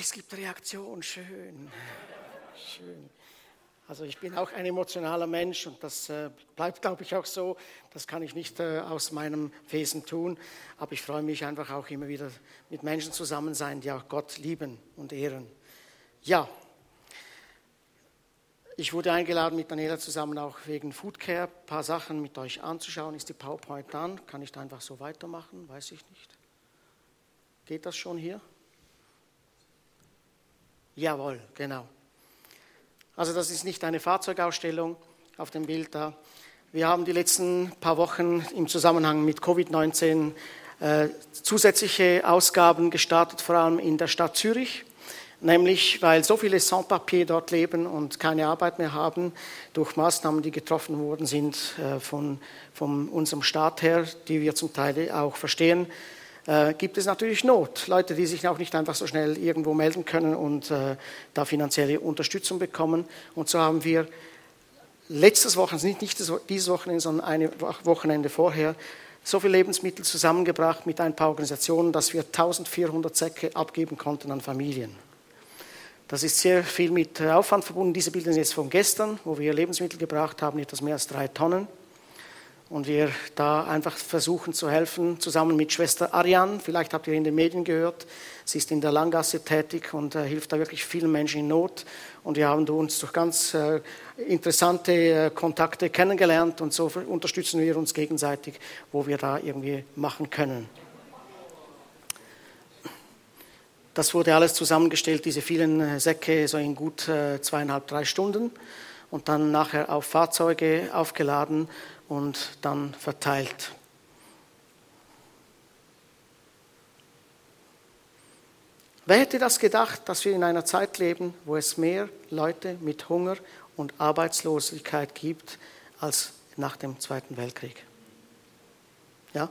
Es gibt Reaktion, schön. Schön. Also ich bin auch ein emotionaler Mensch und das äh, bleibt, glaube ich, auch so. Das kann ich nicht äh, aus meinem Wesen tun. Aber ich freue mich einfach auch immer wieder mit Menschen zusammen sein, die auch Gott lieben und ehren. Ja, ich wurde eingeladen, mit Daniela zusammen auch wegen Foodcare ein paar Sachen mit euch anzuschauen. Ist die PowerPoint dann? Kann ich da einfach so weitermachen? Weiß ich nicht. Geht das schon hier? Jawohl, genau. Also das ist nicht eine Fahrzeugausstellung auf dem Bild da. Wir haben die letzten paar Wochen im Zusammenhang mit Covid-19 äh, zusätzliche Ausgaben gestartet, vor allem in der Stadt Zürich. Nämlich, weil so viele Sans-Papier dort leben und keine Arbeit mehr haben, durch Maßnahmen, die getroffen worden sind äh, von, von unserem Staat her, die wir zum Teil auch verstehen, äh, gibt es natürlich Not. Leute, die sich auch nicht einfach so schnell irgendwo melden können und äh, da finanzielle Unterstützung bekommen. Und so haben wir letztes Wochenende, nicht, dieses Wochenende, sondern ein Wochenende vorher, so viele Lebensmittel zusammengebracht mit ein paar Organisationen, dass wir 1400 Säcke abgeben konnten an Familien. Das ist sehr viel mit Aufwand verbunden. Diese Bilder sind jetzt von gestern, wo wir Lebensmittel gebracht haben, etwas mehr als drei Tonnen und wir da einfach versuchen zu helfen, zusammen mit Schwester Ariane. Vielleicht habt ihr in den Medien gehört, sie ist in der Langgasse tätig und äh, hilft da wirklich vielen Menschen in Not. Und wir haben uns durch ganz äh, interessante äh, Kontakte kennengelernt und so unterstützen wir uns gegenseitig, wo wir da irgendwie machen können. Das wurde alles zusammengestellt, diese vielen äh, Säcke, so in gut äh, zweieinhalb, drei Stunden und dann nachher auf Fahrzeuge aufgeladen und dann verteilt. Wer hätte das gedacht, dass wir in einer Zeit leben, wo es mehr Leute mit Hunger und Arbeitslosigkeit gibt als nach dem Zweiten Weltkrieg? Ja?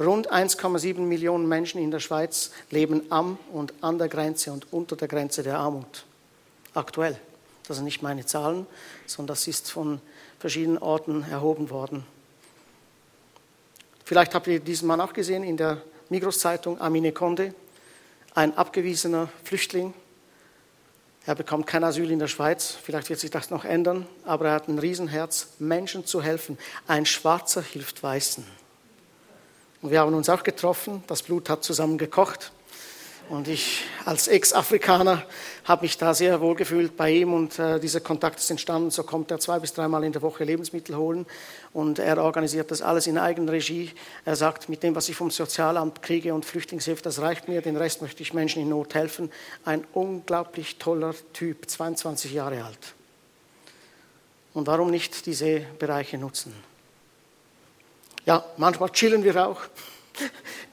Rund 1,7 Millionen Menschen in der Schweiz leben am und an der Grenze und unter der Grenze der Armut. Aktuell. Das sind nicht meine Zahlen, sondern das ist von verschiedenen Orten erhoben worden. Vielleicht habt ihr diesen Mann auch gesehen in der Migros-Zeitung, Amine Conde, ein abgewiesener Flüchtling. Er bekommt kein Asyl in der Schweiz, vielleicht wird sich das noch ändern, aber er hat ein Riesenherz, Menschen zu helfen. Ein Schwarzer hilft Weißen. Und wir haben uns auch getroffen, das Blut hat zusammen gekocht. Und ich als Ex-Afrikaner habe mich da sehr wohl gefühlt bei ihm und äh, dieser Kontakt ist entstanden. So kommt er zwei bis dreimal in der Woche Lebensmittel holen und er organisiert das alles in eigener Regie. Er sagt, mit dem, was ich vom Sozialamt kriege und Flüchtlingshilfe, das reicht mir, den Rest möchte ich Menschen in Not helfen. Ein unglaublich toller Typ, 22 Jahre alt. Und warum nicht diese Bereiche nutzen? Ja, manchmal chillen wir auch.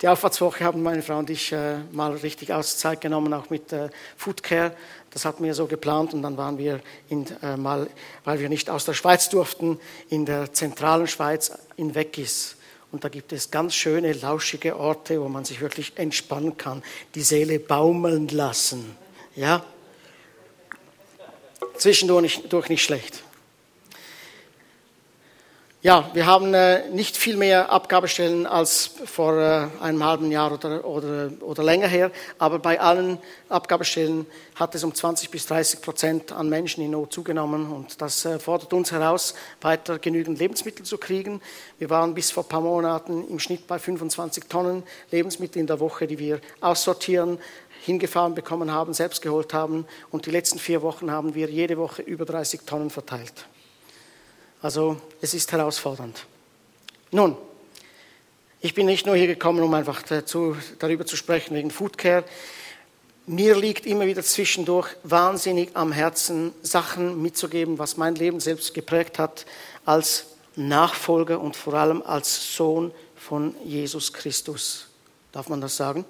Die Auffahrtswoche haben meine Frau und ich äh, mal richtig Auszeit genommen, auch mit äh, Foodcare. Das hatten wir so geplant und dann waren wir in, äh, mal, weil wir nicht aus der Schweiz durften, in der zentralen Schweiz in Weggis. Und da gibt es ganz schöne, lauschige Orte, wo man sich wirklich entspannen kann, die Seele baumeln lassen. Ja? Zwischendurch nicht, durch nicht schlecht. Ja, wir haben äh, nicht viel mehr Abgabestellen als vor äh, einem halben Jahr oder, oder, oder länger her, aber bei allen Abgabestellen hat es um 20 bis 30 Prozent an Menschen in Not zugenommen und das äh, fordert uns heraus, weiter genügend Lebensmittel zu kriegen. Wir waren bis vor ein paar Monaten im Schnitt bei 25 Tonnen Lebensmittel in der Woche, die wir aussortieren, hingefahren bekommen haben, selbst geholt haben und die letzten vier Wochen haben wir jede Woche über 30 Tonnen verteilt. Also es ist herausfordernd. Nun, ich bin nicht nur hier gekommen, um einfach dazu, darüber zu sprechen wegen Foodcare. Mir liegt immer wieder zwischendurch wahnsinnig am Herzen, Sachen mitzugeben, was mein Leben selbst geprägt hat als Nachfolger und vor allem als Sohn von Jesus Christus. Darf man das sagen?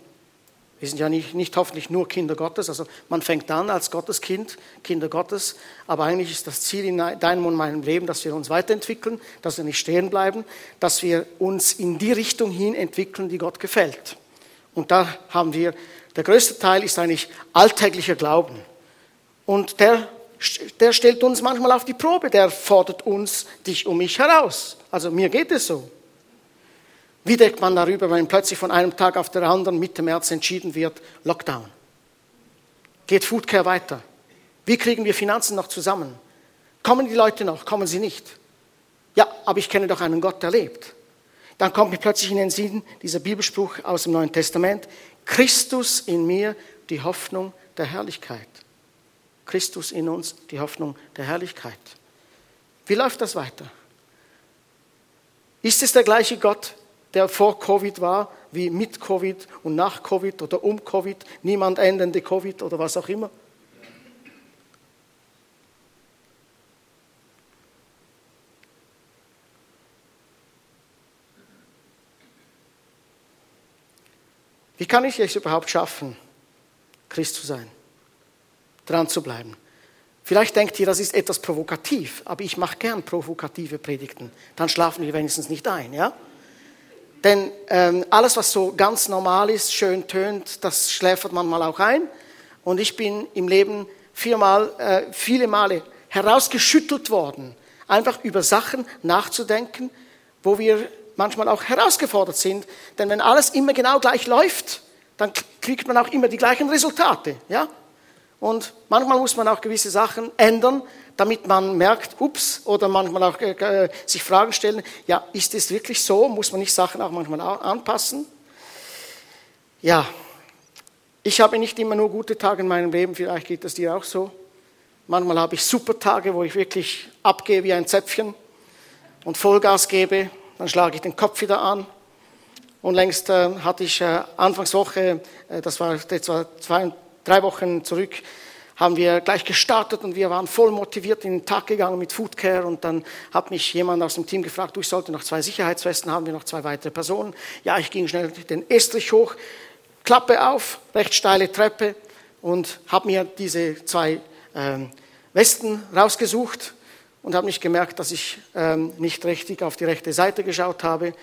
Wir sind ja nicht, nicht hoffentlich nur Kinder Gottes, also man fängt an als Gotteskind, Kinder Gottes, aber eigentlich ist das Ziel in deinem und meinem Leben, dass wir uns weiterentwickeln, dass wir nicht stehen bleiben, dass wir uns in die Richtung hin entwickeln, die Gott gefällt. Und da haben wir, der größte Teil ist eigentlich alltäglicher Glauben. Und der, der stellt uns manchmal auf die Probe, der fordert uns, dich um mich heraus. Also mir geht es so. Wie denkt man darüber, wenn plötzlich von einem Tag auf den anderen Mitte März entschieden wird, Lockdown? Geht Foodcare weiter? Wie kriegen wir Finanzen noch zusammen? Kommen die Leute noch? Kommen sie nicht? Ja, aber ich kenne doch einen Gott, der lebt. Dann kommt mir plötzlich in den Sinn dieser Bibelspruch aus dem Neuen Testament. Christus in mir, die Hoffnung der Herrlichkeit. Christus in uns, die Hoffnung der Herrlichkeit. Wie läuft das weiter? Ist es der gleiche Gott, der vor Covid war, wie mit Covid und nach Covid oder um Covid, niemand endende Covid oder was auch immer? Wie kann ich es überhaupt schaffen, Christ zu sein? Dran zu bleiben. Vielleicht denkt ihr, das ist etwas provokativ, aber ich mache gern provokative Predigten. Dann schlafen wir wenigstens nicht ein, ja? Denn ähm, alles, was so ganz normal ist, schön tönt, das schläfert manchmal auch ein. Und ich bin im Leben viermal, äh, viele Male herausgeschüttelt worden, einfach über Sachen nachzudenken, wo wir manchmal auch herausgefordert sind. Denn wenn alles immer genau gleich läuft, dann kriegt man auch immer die gleichen Resultate. Ja? Und manchmal muss man auch gewisse Sachen ändern, damit man merkt, ups, oder manchmal auch äh, äh sich Fragen stellen, ja, ist es wirklich so? Muss man nicht Sachen auch manchmal anpassen? Ja, ich habe nicht immer nur gute Tage in meinem Leben, vielleicht geht das dir auch so. Manchmal habe ich super Tage, wo ich wirklich abgehe wie ein Zäpfchen und Vollgas gebe dann schlage ich den Kopf wieder an. Und längst äh, hatte ich äh, Anfangswoche, äh, das war etwa zwei, drei Wochen zurück, haben wir gleich gestartet und wir waren voll motiviert in den Tag gegangen mit Foodcare und dann hat mich jemand aus dem Team gefragt, du, ich sollte noch zwei Sicherheitswesten haben, wir noch zwei weitere Personen. Ja, ich ging schnell den Estrich hoch, Klappe auf, recht steile Treppe und habe mir diese zwei ähm, Westen rausgesucht und habe nicht gemerkt, dass ich ähm, nicht richtig auf die rechte Seite geschaut habe.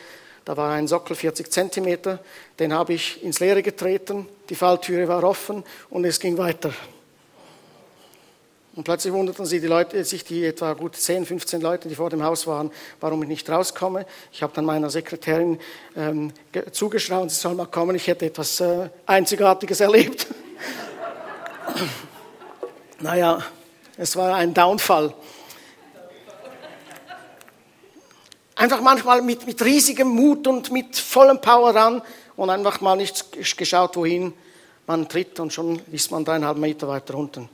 Da war ein Sockel 40 Zentimeter, den habe ich ins Leere getreten, die Falltüre war offen und es ging weiter. Und plötzlich wunderten sie die Leute, sich die etwa gut 10, 15 Leute, die vor dem Haus waren, warum ich nicht rauskomme. Ich habe dann meiner Sekretärin ähm, zugeschraubt, sie soll mal kommen, ich hätte etwas äh, Einzigartiges erlebt. naja, es war ein Downfall. einfach manchmal mit, mit riesigem Mut und mit vollem Power ran und einfach mal nicht geschaut, wohin man tritt und schon ist man dreieinhalb Meter weiter unten.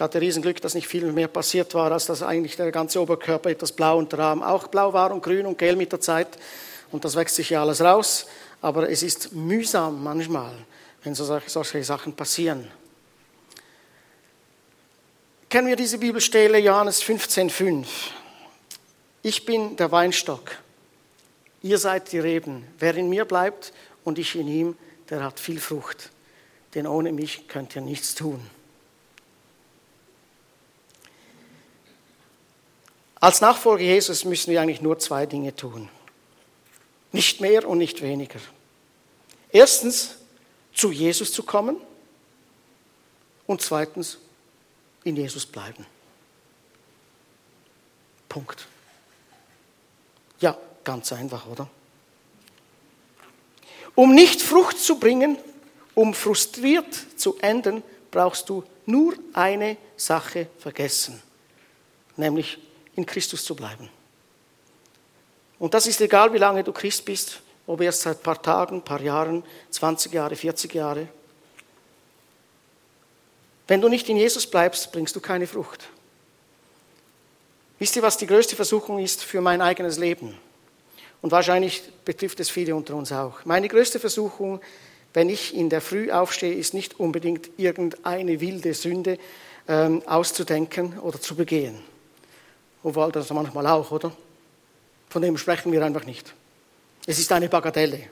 Ich hatte Riesenglück, dass nicht viel mehr passiert war, als dass eigentlich der ganze Oberkörper etwas blau und der Arm auch blau war und grün und gelb mit der Zeit. Und das wächst sich ja alles raus. Aber es ist mühsam manchmal, wenn solche Sachen passieren. Kennen wir diese Bibelstelle, Johannes 15,5? Ich bin der Weinstock, ihr seid die Reben. Wer in mir bleibt und ich in ihm, der hat viel Frucht, denn ohne mich könnt ihr nichts tun. Als Nachfolger Jesus müssen wir eigentlich nur zwei Dinge tun. Nicht mehr und nicht weniger. Erstens, zu Jesus zu kommen und zweitens, in Jesus bleiben. Punkt. Ja, ganz einfach, oder? Um nicht Frucht zu bringen, um frustriert zu enden, brauchst du nur eine Sache vergessen, nämlich in Christus zu bleiben. Und das ist egal, wie lange du Christ bist, ob erst seit ein paar Tagen, ein paar Jahren, 20 Jahre, 40 Jahre. Wenn du nicht in Jesus bleibst, bringst du keine Frucht. Wisst ihr, was die größte Versuchung ist für mein eigenes Leben? Und wahrscheinlich betrifft es viele unter uns auch. Meine größte Versuchung, wenn ich in der Früh aufstehe, ist nicht unbedingt irgendeine wilde Sünde ähm, auszudenken oder zu begehen. Obwohl das manchmal auch, oder? Von dem sprechen wir einfach nicht. Es ist eine Bagatelle.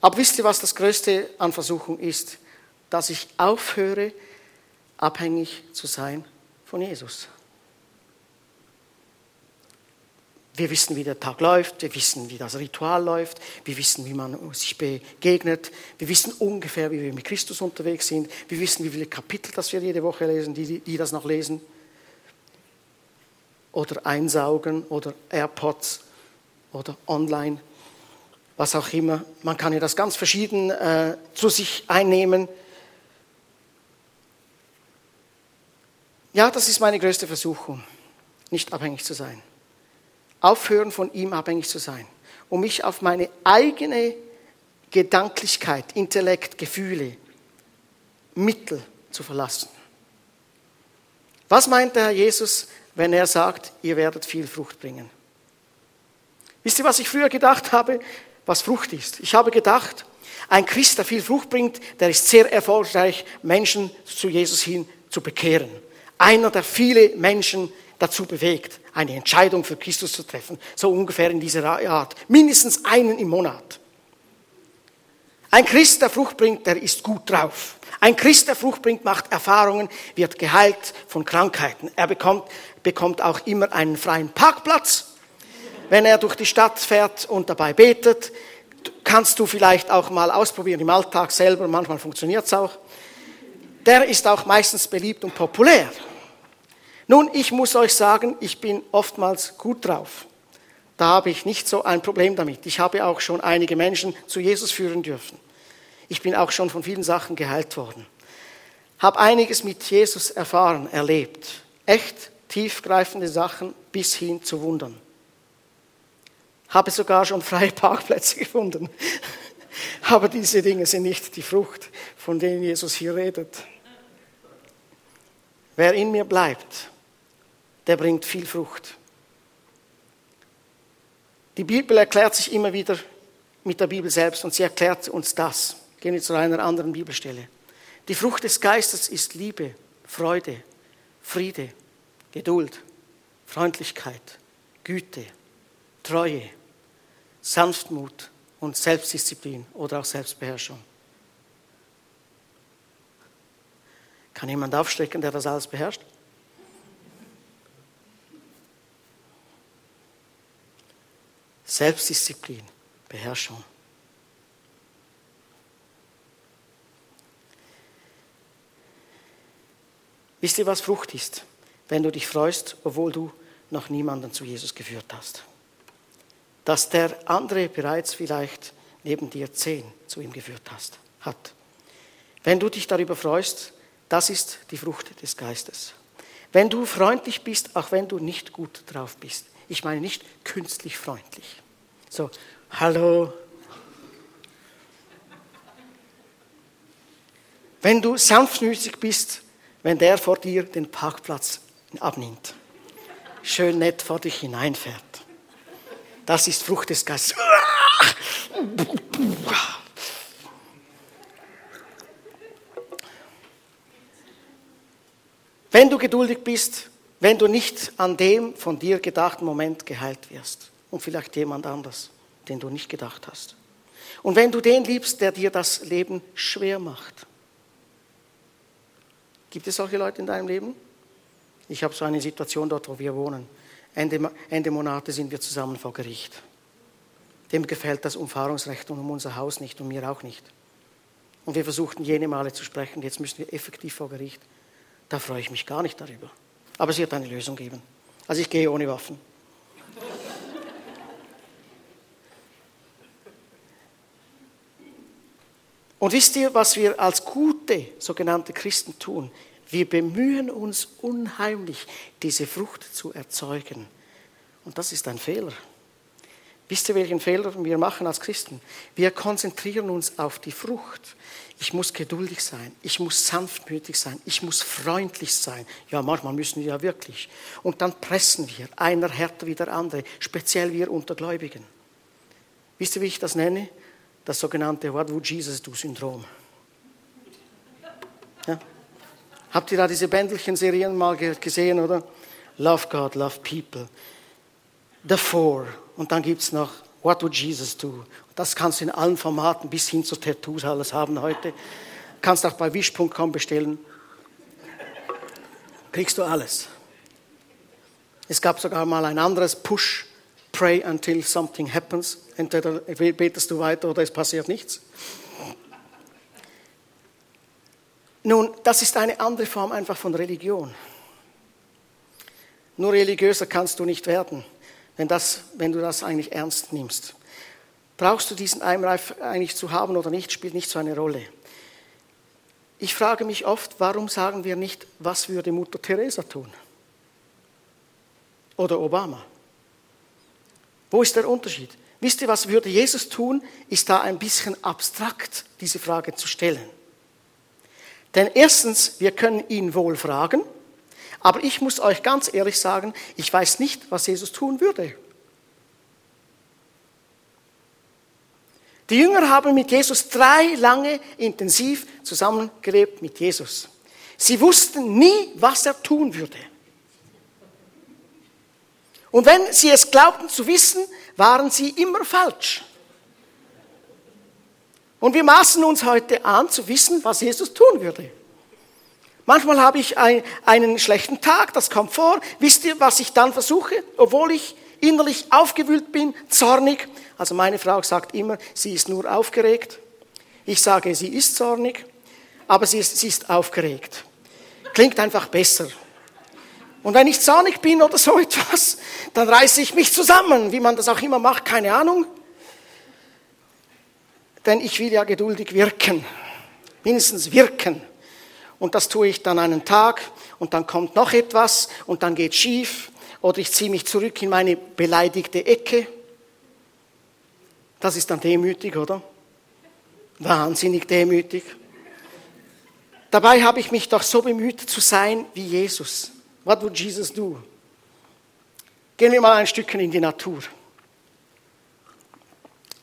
Aber wisst ihr, was das Größte an Versuchung ist? Dass ich aufhöre, abhängig zu sein von Jesus. Wir wissen, wie der Tag läuft, wir wissen, wie das Ritual läuft, wir wissen, wie man sich begegnet, wir wissen ungefähr, wie wir mit Christus unterwegs sind, wir wissen, wie viele Kapitel das wir jede Woche lesen, die, die das noch lesen. Oder einsaugen oder AirPods oder online, was auch immer. Man kann ja das ganz verschieden äh, zu sich einnehmen. Ja, das ist meine größte Versuchung, nicht abhängig zu sein. Aufhören von ihm abhängig zu sein, um mich auf meine eigene Gedanklichkeit, Intellekt, Gefühle, Mittel zu verlassen. Was meint der Herr Jesus, wenn er sagt, ihr werdet viel Frucht bringen? Wisst ihr, was ich früher gedacht habe, was Frucht ist? Ich habe gedacht, ein Christ, der viel Frucht bringt, der ist sehr erfolgreich, Menschen zu Jesus hin zu bekehren. Einer, der viele Menschen dazu bewegt, eine Entscheidung für Christus zu treffen. So ungefähr in dieser Art. Mindestens einen im Monat. Ein Christ, der Frucht bringt, der ist gut drauf. Ein Christ, der Frucht bringt, macht Erfahrungen, wird geheilt von Krankheiten. Er bekommt, bekommt auch immer einen freien Parkplatz. Wenn er durch die Stadt fährt und dabei betet, kannst du vielleicht auch mal ausprobieren im Alltag selber, manchmal funktioniert es auch. Der ist auch meistens beliebt und populär. Nun, ich muss euch sagen, ich bin oftmals gut drauf. Da habe ich nicht so ein Problem damit. Ich habe auch schon einige Menschen zu Jesus führen dürfen. Ich bin auch schon von vielen Sachen geheilt worden. Habe einiges mit Jesus erfahren, erlebt. Echt tiefgreifende Sachen bis hin zu Wundern. Habe sogar schon freie Parkplätze gefunden. Aber diese Dinge sind nicht die Frucht, von denen Jesus hier redet. Wer in mir bleibt, der bringt viel Frucht. Die Bibel erklärt sich immer wieder mit der Bibel selbst und sie erklärt uns das. Gehen wir zu einer anderen Bibelstelle. Die Frucht des Geistes ist Liebe, Freude, Friede, Geduld, Freundlichkeit, Güte, Treue, Sanftmut und Selbstdisziplin oder auch Selbstbeherrschung. Kann jemand aufstrecken, der das alles beherrscht? Selbstdisziplin, Beherrschung. Wisst ihr, was Frucht ist? Wenn du dich freust, obwohl du noch niemanden zu Jesus geführt hast. Dass der andere bereits vielleicht neben dir zehn zu ihm geführt hast, hat. Wenn du dich darüber freust, das ist die Frucht des Geistes. Wenn du freundlich bist, auch wenn du nicht gut drauf bist. Ich meine nicht künstlich freundlich. So, hallo. Wenn du sanftmütig bist, wenn der vor dir den Parkplatz abnimmt, schön nett vor dich hineinfährt. Das ist Frucht des Geistes. Wenn du geduldig bist, wenn du nicht an dem von dir gedachten Moment geheilt wirst und vielleicht jemand anders, den du nicht gedacht hast. Und wenn du den liebst, der dir das Leben schwer macht. Gibt es solche Leute in deinem Leben? Ich habe so eine Situation dort, wo wir wohnen. Ende, Ende Monate sind wir zusammen vor Gericht. Dem gefällt das Umfahrungsrecht um unser Haus nicht und mir auch nicht. Und wir versuchten jene Male zu sprechen, jetzt müssen wir effektiv vor Gericht. Da freue ich mich gar nicht darüber. Aber es wird eine Lösung geben. Also ich gehe ohne Waffen. Und wisst ihr, was wir als gute sogenannte Christen tun? Wir bemühen uns unheimlich, diese Frucht zu erzeugen. Und das ist ein Fehler. Wisst ihr, welchen Fehler wir machen als Christen? Wir konzentrieren uns auf die Frucht. Ich muss geduldig sein, ich muss sanftmütig sein, ich muss freundlich sein. Ja, manchmal müssen wir ja wirklich. Und dann pressen wir, einer härter wie der andere, speziell wir Untergläubigen. Wisst ihr, wie ich das nenne? Das sogenannte What would Jesus do-Syndrom. Ja? Habt ihr da diese Bändelchen-Serien mal gesehen, oder? Love God, love people. The Four. Und dann gibt es noch What would Jesus do? Das kannst du in allen Formaten bis hin zu Tattoos alles haben heute. Kannst auch bei wish.com bestellen. Kriegst du alles. Es gab sogar mal ein anderes Push, Pray until something happens. Entweder betest du weiter oder es passiert nichts. Nun, das ist eine andere Form einfach von Religion. Nur religiöser kannst du nicht werden, wenn, das, wenn du das eigentlich ernst nimmst. Brauchst du diesen Einreif eigentlich zu haben oder nicht, spielt nicht so eine Rolle. Ich frage mich oft, warum sagen wir nicht, was würde Mutter Teresa tun? Oder Obama? Wo ist der Unterschied? Wisst ihr, was würde Jesus tun? Ist da ein bisschen abstrakt, diese Frage zu stellen. Denn erstens, wir können ihn wohl fragen, aber ich muss euch ganz ehrlich sagen, ich weiß nicht, was Jesus tun würde. Die Jünger haben mit Jesus drei lange intensiv zusammengelebt mit Jesus. Sie wussten nie, was er tun würde. Und wenn sie es glaubten zu wissen, waren sie immer falsch. Und wir maßen uns heute an zu wissen, was Jesus tun würde. Manchmal habe ich einen schlechten Tag, das kommt vor. Wisst ihr, was ich dann versuche, obwohl ich innerlich aufgewühlt bin, zornig? Also meine Frau sagt immer, sie ist nur aufgeregt. Ich sage, sie ist zornig, aber sie ist, sie ist aufgeregt. Klingt einfach besser. Und wenn ich zornig bin oder so etwas, dann reiße ich mich zusammen, wie man das auch immer macht, keine Ahnung. Denn ich will ja geduldig wirken, mindestens wirken. Und das tue ich dann einen Tag und dann kommt noch etwas und dann geht schief oder ich ziehe mich zurück in meine beleidigte Ecke. Das ist dann demütig, oder? Wahnsinnig demütig. Dabei habe ich mich doch so bemüht zu sein wie Jesus. What would Jesus do? Gehen wir mal ein Stückchen in die Natur.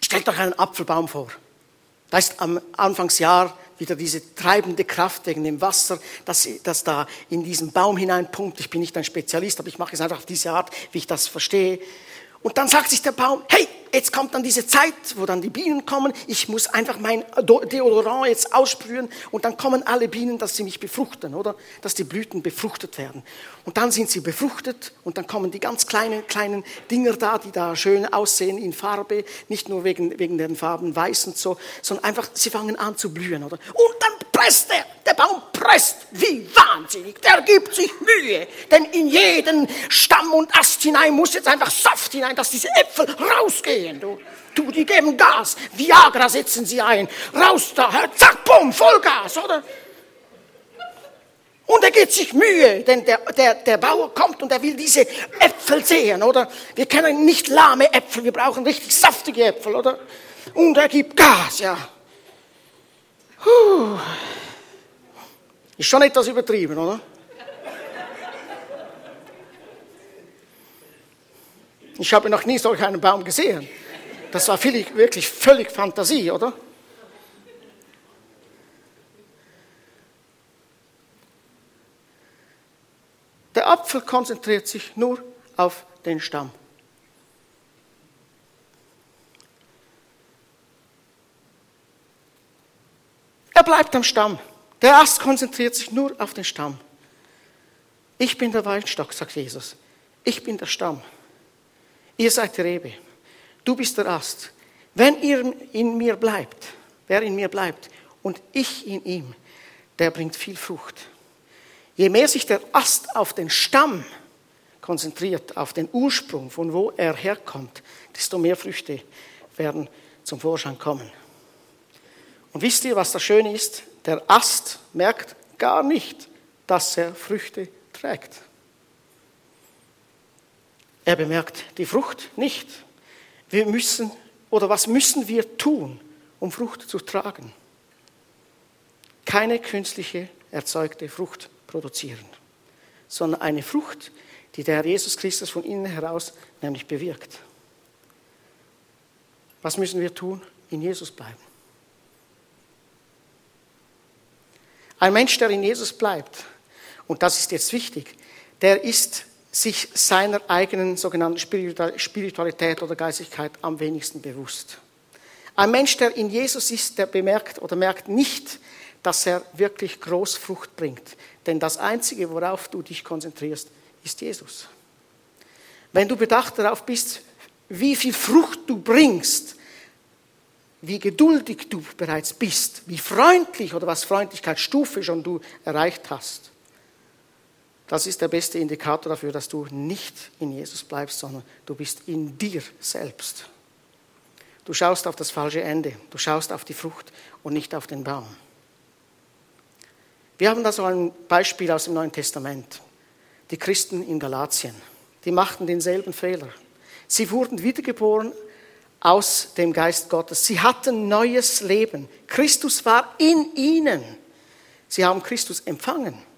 Stellt euch einen Apfelbaum vor. Da ist am Anfangsjahr wieder diese treibende Kraft wegen dem Wasser, das, das da in diesen Baum hineinpumpt. Ich bin nicht ein Spezialist, aber ich mache es einfach auf diese Art, wie ich das verstehe. Und dann sagt sich der Baum, hey, jetzt kommt dann diese Zeit, wo dann die Bienen kommen. Ich muss einfach mein Deodorant jetzt aussprühen und dann kommen alle Bienen, dass sie mich befruchten, oder? Dass die Blüten befruchtet werden. Und dann sind sie befruchtet und dann kommen die ganz kleinen, kleinen Dinger da, die da schön aussehen in Farbe, nicht nur wegen, wegen den Farben weiß und so, sondern einfach, sie fangen an zu blühen, oder? Und dann presst er, der Baum presst wie wahnsinnig, der gibt sich Mühe, denn in jeden Stamm und Ast hinein muss jetzt einfach Saft hinein, dass diese Äpfel rausgehen, du. Du, die geben Gas, Viagra setzen sie ein, raus da, zack, bumm, Vollgas, oder? Und er gibt sich Mühe, denn der, der, der Bauer kommt und er will diese Äpfel sehen, oder? Wir kennen nicht lahme Äpfel, wir brauchen richtig saftige Äpfel, oder? Und er gibt Gas, ja. Puh. Ist schon etwas übertrieben, oder? Ich habe noch nie solch einen Baum gesehen. Das war wirklich völlig Fantasie, oder? Der Apfel konzentriert sich nur auf den Stamm. Er bleibt am Stamm. Der Ast konzentriert sich nur auf den Stamm. Ich bin der Weinstock, sagt Jesus. Ich bin der Stamm. Ihr seid die Rebe. Du bist der Ast. Wenn ihr in mir bleibt, wer in mir bleibt und ich in ihm, der bringt viel Frucht. Je mehr sich der Ast auf den Stamm konzentriert, auf den Ursprung, von wo er herkommt, desto mehr Früchte werden zum Vorschein kommen. Und wisst ihr, was das Schöne ist? Der Ast merkt gar nicht, dass er Früchte trägt. Er bemerkt die Frucht nicht. Wir müssen, oder was müssen wir tun, um Frucht zu tragen? Keine künstliche erzeugte Frucht produzieren, sondern eine Frucht, die der Herr Jesus Christus von innen heraus nämlich bewirkt. Was müssen wir tun? In Jesus bleiben. Ein Mensch, der in Jesus bleibt, und das ist jetzt wichtig, der ist sich seiner eigenen sogenannten Spiritualität oder Geistigkeit am wenigsten bewusst. Ein Mensch, der in Jesus ist, der bemerkt oder merkt nicht, dass er wirklich Großfrucht bringt. Denn das Einzige, worauf du dich konzentrierst, ist Jesus. Wenn du bedacht darauf bist, wie viel Frucht du bringst, wie geduldig du bereits bist, wie freundlich oder was Freundlichkeitsstufe schon du erreicht hast. Das ist der beste Indikator dafür, dass du nicht in Jesus bleibst, sondern du bist in dir selbst. Du schaust auf das falsche Ende, du schaust auf die Frucht und nicht auf den Baum. Wir haben da so ein Beispiel aus dem Neuen Testament. Die Christen in Galatien, die machten denselben Fehler. Sie wurden wiedergeboren aus dem Geist Gottes. Sie hatten neues Leben. Christus war in ihnen. Sie haben Christus empfangen.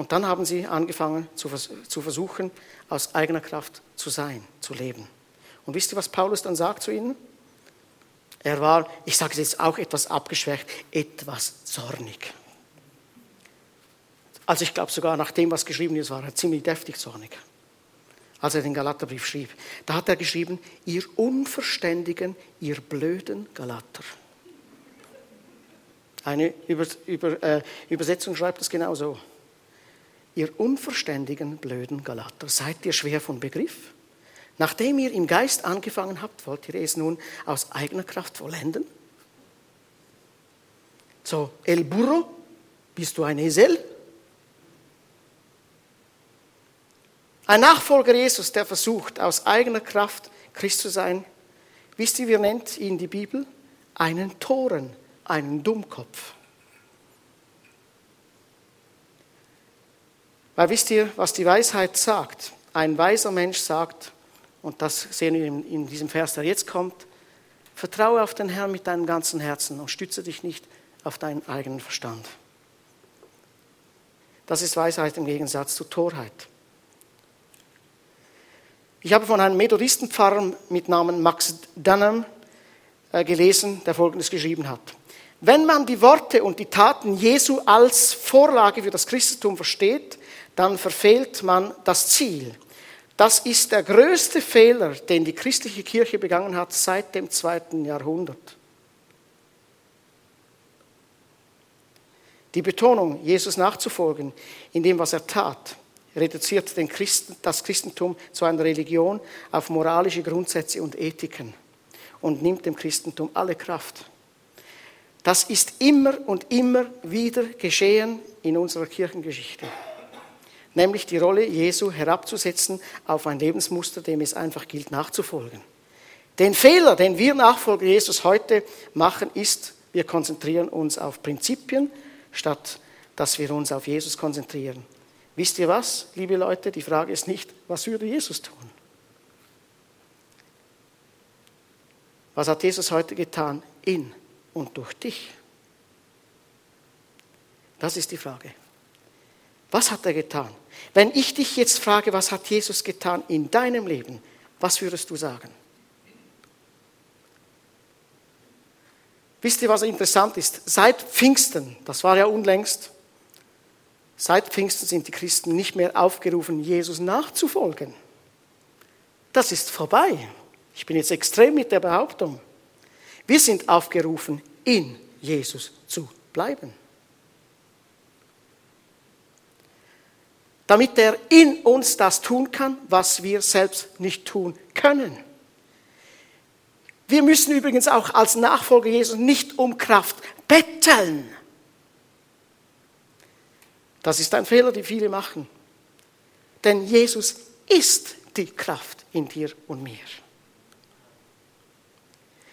Und dann haben sie angefangen zu, versuchen, aus eigener Kraft zu sein, zu leben. Und wisst ihr, was Paulus dann sagt zu ihnen? Er war, ich sage es jetzt auch etwas abgeschwächt, etwas zornig. Also ich glaube sogar nach dem, was geschrieben ist, war er ziemlich deftig zornig, als er den Galaterbrief schrieb. Da hat er geschrieben, ihr Unverständigen, ihr blöden Galater. Eine äh, Übersetzung schreibt es genau so. Ihr unverständigen, blöden Galater, seid ihr schwer von Begriff? Nachdem ihr im Geist angefangen habt, wollt ihr es nun aus eigener Kraft vollenden? So, El Burro, bist du ein Esel? Ein Nachfolger Jesus, der versucht, aus eigener Kraft Christ zu sein, wisst ihr, wie nennt ihn die Bibel? Einen Toren, einen Dummkopf. Weil wisst ihr, was die Weisheit sagt? Ein weiser Mensch sagt, und das sehen wir in diesem Vers, der jetzt kommt, vertraue auf den Herrn mit deinem ganzen Herzen und stütze dich nicht auf deinen eigenen Verstand. Das ist Weisheit im Gegensatz zu Torheit. Ich habe von einem Methodistenpfarrer mit Namen Max Dunham äh, gelesen, der Folgendes geschrieben hat. Wenn man die Worte und die Taten Jesu als Vorlage für das Christentum versteht, dann verfehlt man das Ziel. Das ist der größte Fehler, den die christliche Kirche begangen hat seit dem zweiten Jahrhundert. Die Betonung, Jesus nachzufolgen in dem, was er tat, reduziert Christen, das Christentum zu einer Religion auf moralische Grundsätze und Ethiken und nimmt dem Christentum alle Kraft. Das ist immer und immer wieder geschehen in unserer Kirchengeschichte nämlich die Rolle Jesu herabzusetzen auf ein Lebensmuster, dem es einfach gilt nachzufolgen. Den Fehler, den wir Nachfolger Jesus heute machen, ist, wir konzentrieren uns auf Prinzipien, statt dass wir uns auf Jesus konzentrieren. Wisst ihr was, liebe Leute? Die Frage ist nicht, was würde Jesus tun? Was hat Jesus heute getan in und durch dich? Das ist die Frage. Was hat er getan? Wenn ich dich jetzt frage, was hat Jesus getan in deinem Leben, was würdest du sagen? Wisst ihr, was interessant ist? Seit Pfingsten, das war ja unlängst, seit Pfingsten sind die Christen nicht mehr aufgerufen, Jesus nachzufolgen. Das ist vorbei. Ich bin jetzt extrem mit der Behauptung. Wir sind aufgerufen, in Jesus zu bleiben. Damit er in uns das tun kann, was wir selbst nicht tun können. Wir müssen übrigens auch als Nachfolger Jesus nicht um Kraft betteln. Das ist ein Fehler, den viele machen. Denn Jesus ist die Kraft in dir und mir.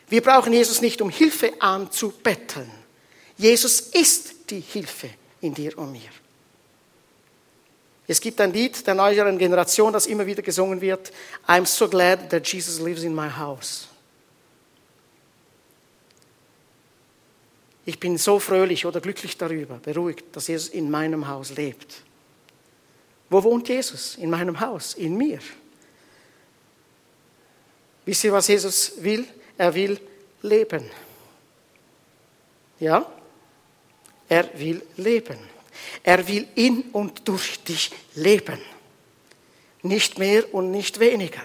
Wir brauchen Jesus nicht um Hilfe anzubetteln. Jesus ist die Hilfe in dir und mir. Es gibt ein Lied der neueren Generation, das immer wieder gesungen wird. I'm so glad that Jesus lives in my house. Ich bin so fröhlich oder glücklich darüber, beruhigt, dass Jesus in meinem Haus lebt. Wo wohnt Jesus? In meinem Haus, in mir. Wisst ihr, was Jesus will? Er will leben. Ja? Er will leben. Er will in und durch dich leben. Nicht mehr und nicht weniger.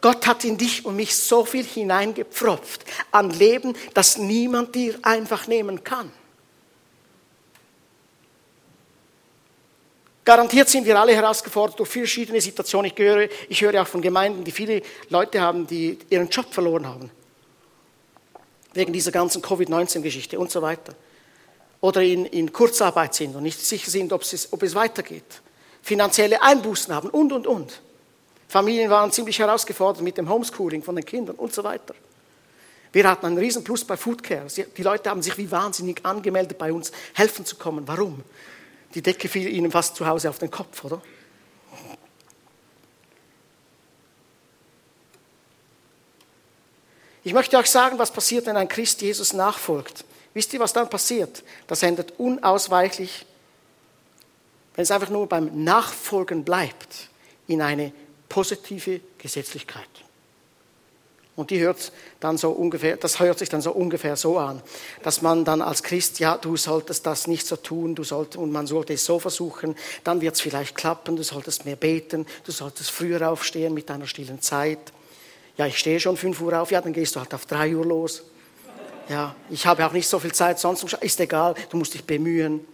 Gott hat in dich und mich so viel hineingepfropft an Leben, das niemand dir einfach nehmen kann. Garantiert sind wir alle herausgefordert durch verschiedene Situationen. Ich höre, ich höre auch von Gemeinden, die viele Leute haben, die ihren Job verloren haben. Wegen dieser ganzen Covid-19-Geschichte und so weiter oder in, in Kurzarbeit sind und nicht sicher sind, ob es, ob es weitergeht, finanzielle Einbußen haben und, und, und. Familien waren ziemlich herausgefordert mit dem Homeschooling von den Kindern und so weiter. Wir hatten einen riesen Plus bei Foodcare. Die Leute haben sich wie wahnsinnig angemeldet, bei uns helfen zu kommen. Warum? Die Decke fiel ihnen fast zu Hause auf den Kopf, oder? Ich möchte euch sagen, was passiert, wenn ein Christ Jesus nachfolgt. Wisst ihr, was dann passiert? Das endet unausweichlich, wenn es einfach nur beim Nachfolgen bleibt, in eine positive Gesetzlichkeit. Und die hört dann so ungefähr, das hört sich dann so ungefähr so an, dass man dann als Christ, ja, du solltest das nicht so tun, du solltest, und man sollte es so versuchen, dann wird es vielleicht klappen, du solltest mehr beten, du solltest früher aufstehen mit deiner stillen Zeit. Ja, ich stehe schon 5 Uhr auf, ja, dann gehst du halt auf 3 Uhr los. Ja, ich habe auch nicht so viel Zeit sonst, ist egal, du musst dich bemühen.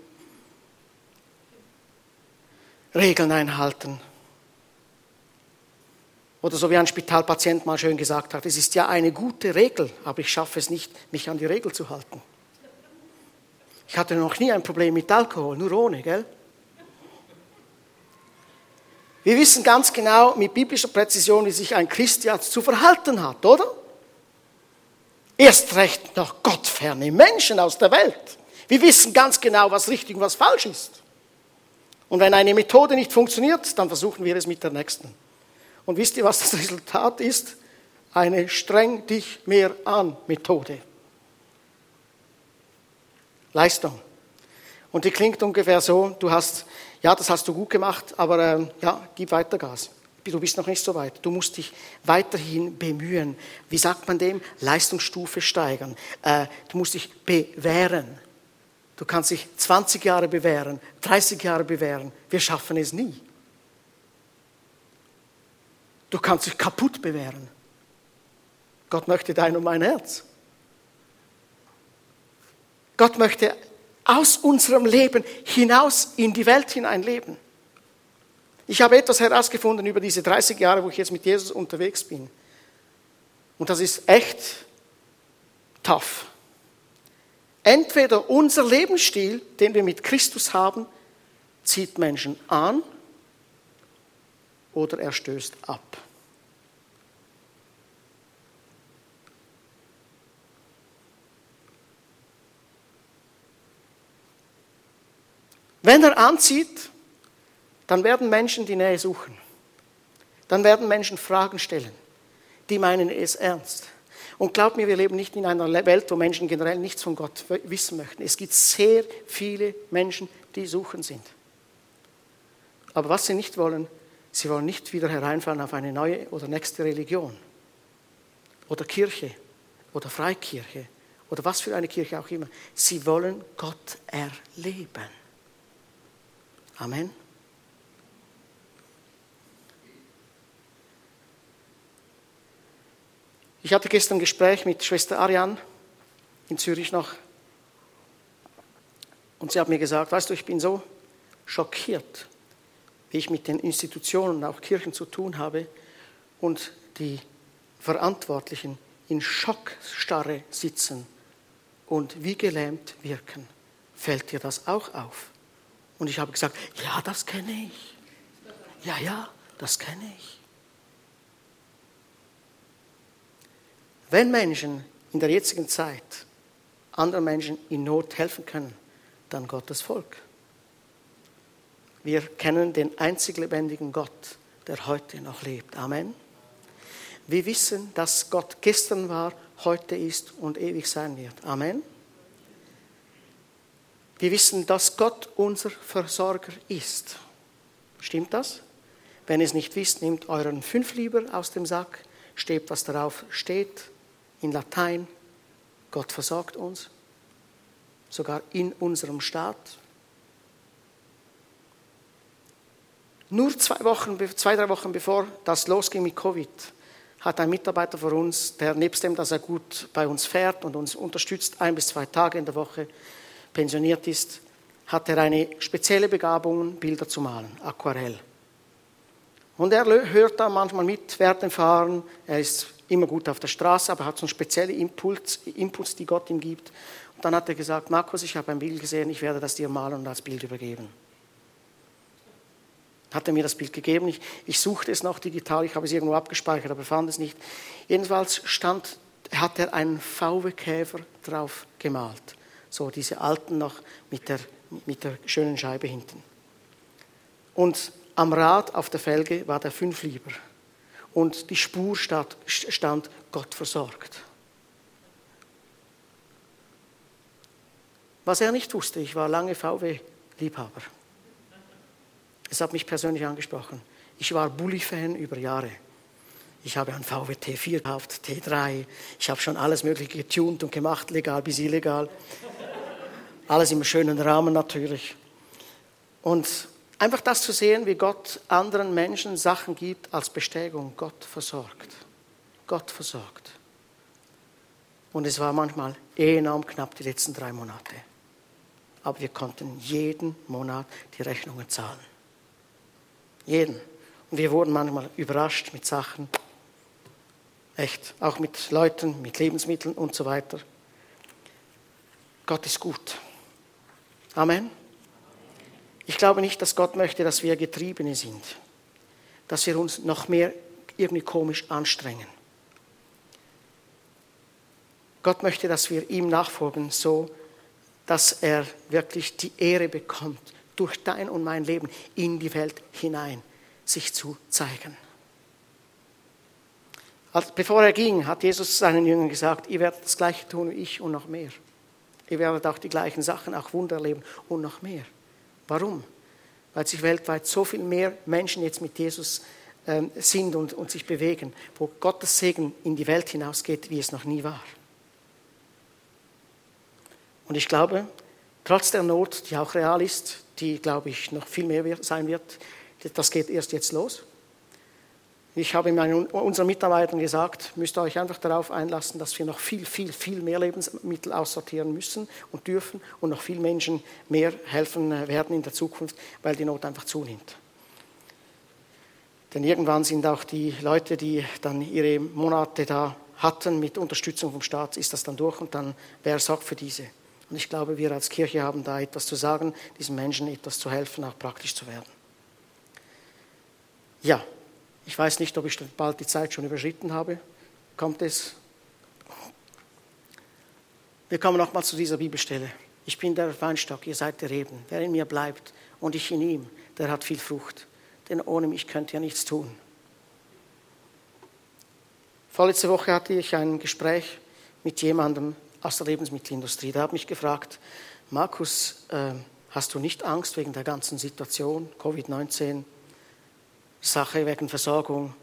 Regeln einhalten. Oder so wie ein Spitalpatient mal schön gesagt hat, es ist ja eine gute Regel, aber ich schaffe es nicht, mich an die Regel zu halten. Ich hatte noch nie ein Problem mit Alkohol, nur ohne, gell? Wir wissen ganz genau mit biblischer Präzision, wie sich ein Christ zu verhalten hat, oder? Erst recht noch gottferne Menschen aus der Welt. Wir wissen ganz genau, was richtig und was falsch ist. Und wenn eine Methode nicht funktioniert, dann versuchen wir es mit der nächsten. Und wisst ihr, was das Resultat ist? Eine streng dich mehr an Methode. Leistung. Und die klingt ungefähr so, du hast, ja, das hast du gut gemacht, aber äh, ja, gib weiter Gas. Du bist noch nicht so weit. Du musst dich weiterhin bemühen. Wie sagt man dem? Leistungsstufe steigern. Äh, du musst dich bewähren. Du kannst dich 20 Jahre bewähren, 30 Jahre bewähren. Wir schaffen es nie. Du kannst dich kaputt bewähren. Gott möchte dein und mein Herz. Gott möchte aus unserem Leben hinaus in die Welt hinein leben. Ich habe etwas herausgefunden über diese 30 Jahre, wo ich jetzt mit Jesus unterwegs bin. Und das ist echt tough. Entweder unser Lebensstil, den wir mit Christus haben, zieht Menschen an oder er stößt ab. Wenn er anzieht, dann werden Menschen die Nähe suchen. Dann werden Menschen Fragen stellen. Die meinen es ernst. Und glaubt mir, wir leben nicht in einer Welt, wo Menschen generell nichts von Gott wissen möchten. Es gibt sehr viele Menschen, die suchen sind. Aber was sie nicht wollen, Sie wollen nicht wieder hereinfallen auf eine neue oder nächste Religion oder Kirche oder Freikirche oder was für eine Kirche auch immer. Sie wollen Gott erleben. Amen. Ich hatte gestern ein Gespräch mit Schwester Ariane in Zürich noch. Und sie hat mir gesagt, weißt du, ich bin so schockiert wie ich mit den Institutionen auch Kirchen zu tun habe und die Verantwortlichen in Schockstarre sitzen und wie gelähmt wirken. Fällt dir das auch auf? Und ich habe gesagt, ja, das kenne ich. Ja, ja, das kenne ich. Wenn Menschen in der jetzigen Zeit anderen Menschen in Not helfen können, dann Gottes Volk. Wir kennen den einzig lebendigen Gott, der heute noch lebt. Amen. Wir wissen, dass Gott gestern war, heute ist und ewig sein wird. Amen. Wir wissen, dass Gott unser Versorger ist. Stimmt das? Wenn ihr es nicht wisst, nehmt euren Fünflieber aus dem Sack, steht, was darauf steht, in Latein. Gott versorgt uns, sogar in unserem Staat. Nur zwei, Wochen, zwei, drei Wochen bevor das losging mit Covid, hat ein Mitarbeiter von uns, der nebst dem, dass er gut bei uns fährt und uns unterstützt, ein bis zwei Tage in der Woche pensioniert ist, hat er eine spezielle Begabung, Bilder zu malen, Aquarell. Und er hört da manchmal mit während dem Fahren. Er ist immer gut auf der Straße, aber hat so einen speziellen Impuls, Impuls, die Gott ihm gibt. Und dann hat er gesagt, Markus, ich habe ein Bild gesehen, ich werde das dir malen und als Bild übergeben hat er mir das Bild gegeben. Ich, ich suchte es noch digital, ich habe es irgendwo abgespeichert, aber fand es nicht. Jedenfalls stand hat er einen VW-Käfer drauf gemalt. So diese alten noch mit der, mit der schönen Scheibe hinten. Und am Rad auf der Felge war der Fünflieber. Und die Spur stand Gott versorgt. Was er nicht wusste, ich war lange VW-Liebhaber. Es hat mich persönlich angesprochen. Ich war Bulli-Fan über Jahre. Ich habe einen VW T4 gekauft, T3. Ich habe schon alles Mögliche getunt und gemacht, legal bis illegal. Alles im schönen Rahmen natürlich. Und einfach das zu sehen, wie Gott anderen Menschen Sachen gibt als Bestätigung. Gott versorgt. Gott versorgt. Und es war manchmal enorm knapp die letzten drei Monate. Aber wir konnten jeden Monat die Rechnungen zahlen. Jeden. Und wir wurden manchmal überrascht mit Sachen, Echt. Auch mit Leuten, mit Lebensmitteln und so weiter. Gott ist gut. Amen. Ich glaube nicht, dass Gott möchte, dass wir Getriebene sind. Dass wir uns noch mehr irgendwie komisch anstrengen. Gott möchte, dass wir ihm nachfolgen, so dass er wirklich die Ehre bekommt, durch dein und mein Leben in die Welt hinein sich zu zeigen. Als, bevor er ging, hat Jesus seinen Jüngern gesagt, ihr werdet das Gleiche tun wie ich und noch mehr. Ihr werdet auch die gleichen Sachen, auch Wunder erleben und noch mehr. Warum? Weil sich weltweit so viel mehr Menschen jetzt mit Jesus ähm, sind und, und sich bewegen, wo Gottes Segen in die Welt hinausgeht, wie es noch nie war. Und ich glaube, trotz der Not, die auch real ist, die, glaube ich, noch viel mehr sein wird, das geht erst jetzt los. Ich habe meinen, unseren Mitarbeitern gesagt, müsst ihr euch einfach darauf einlassen, dass wir noch viel, viel, viel mehr Lebensmittel aussortieren müssen und dürfen und noch viel Menschen mehr helfen äh, werden in der Zukunft, weil die Not einfach zunimmt. Denn irgendwann sind auch die Leute, die dann ihre Monate da hatten mit Unterstützung vom Staat, ist das dann durch und dann wer sorgt für diese. Und ich glaube, wir als Kirche haben da etwas zu sagen, diesen Menschen etwas zu helfen, auch praktisch zu werden. Ja, ich weiß nicht, ob ich bald die Zeit schon überschritten habe. Kommt es? Wir kommen nochmal zu dieser Bibelstelle. Ich bin der Weinstock, ihr seid die Reben. Wer in mir bleibt und ich in ihm, der hat viel Frucht. Denn ohne mich könnt ihr nichts tun. Vorletzte Woche hatte ich ein Gespräch mit jemandem aus der Lebensmittelindustrie. Der hat mich gefragt, Markus, äh, hast du nicht Angst wegen der ganzen Situation, Covid-19? Sache wegen Versorgung.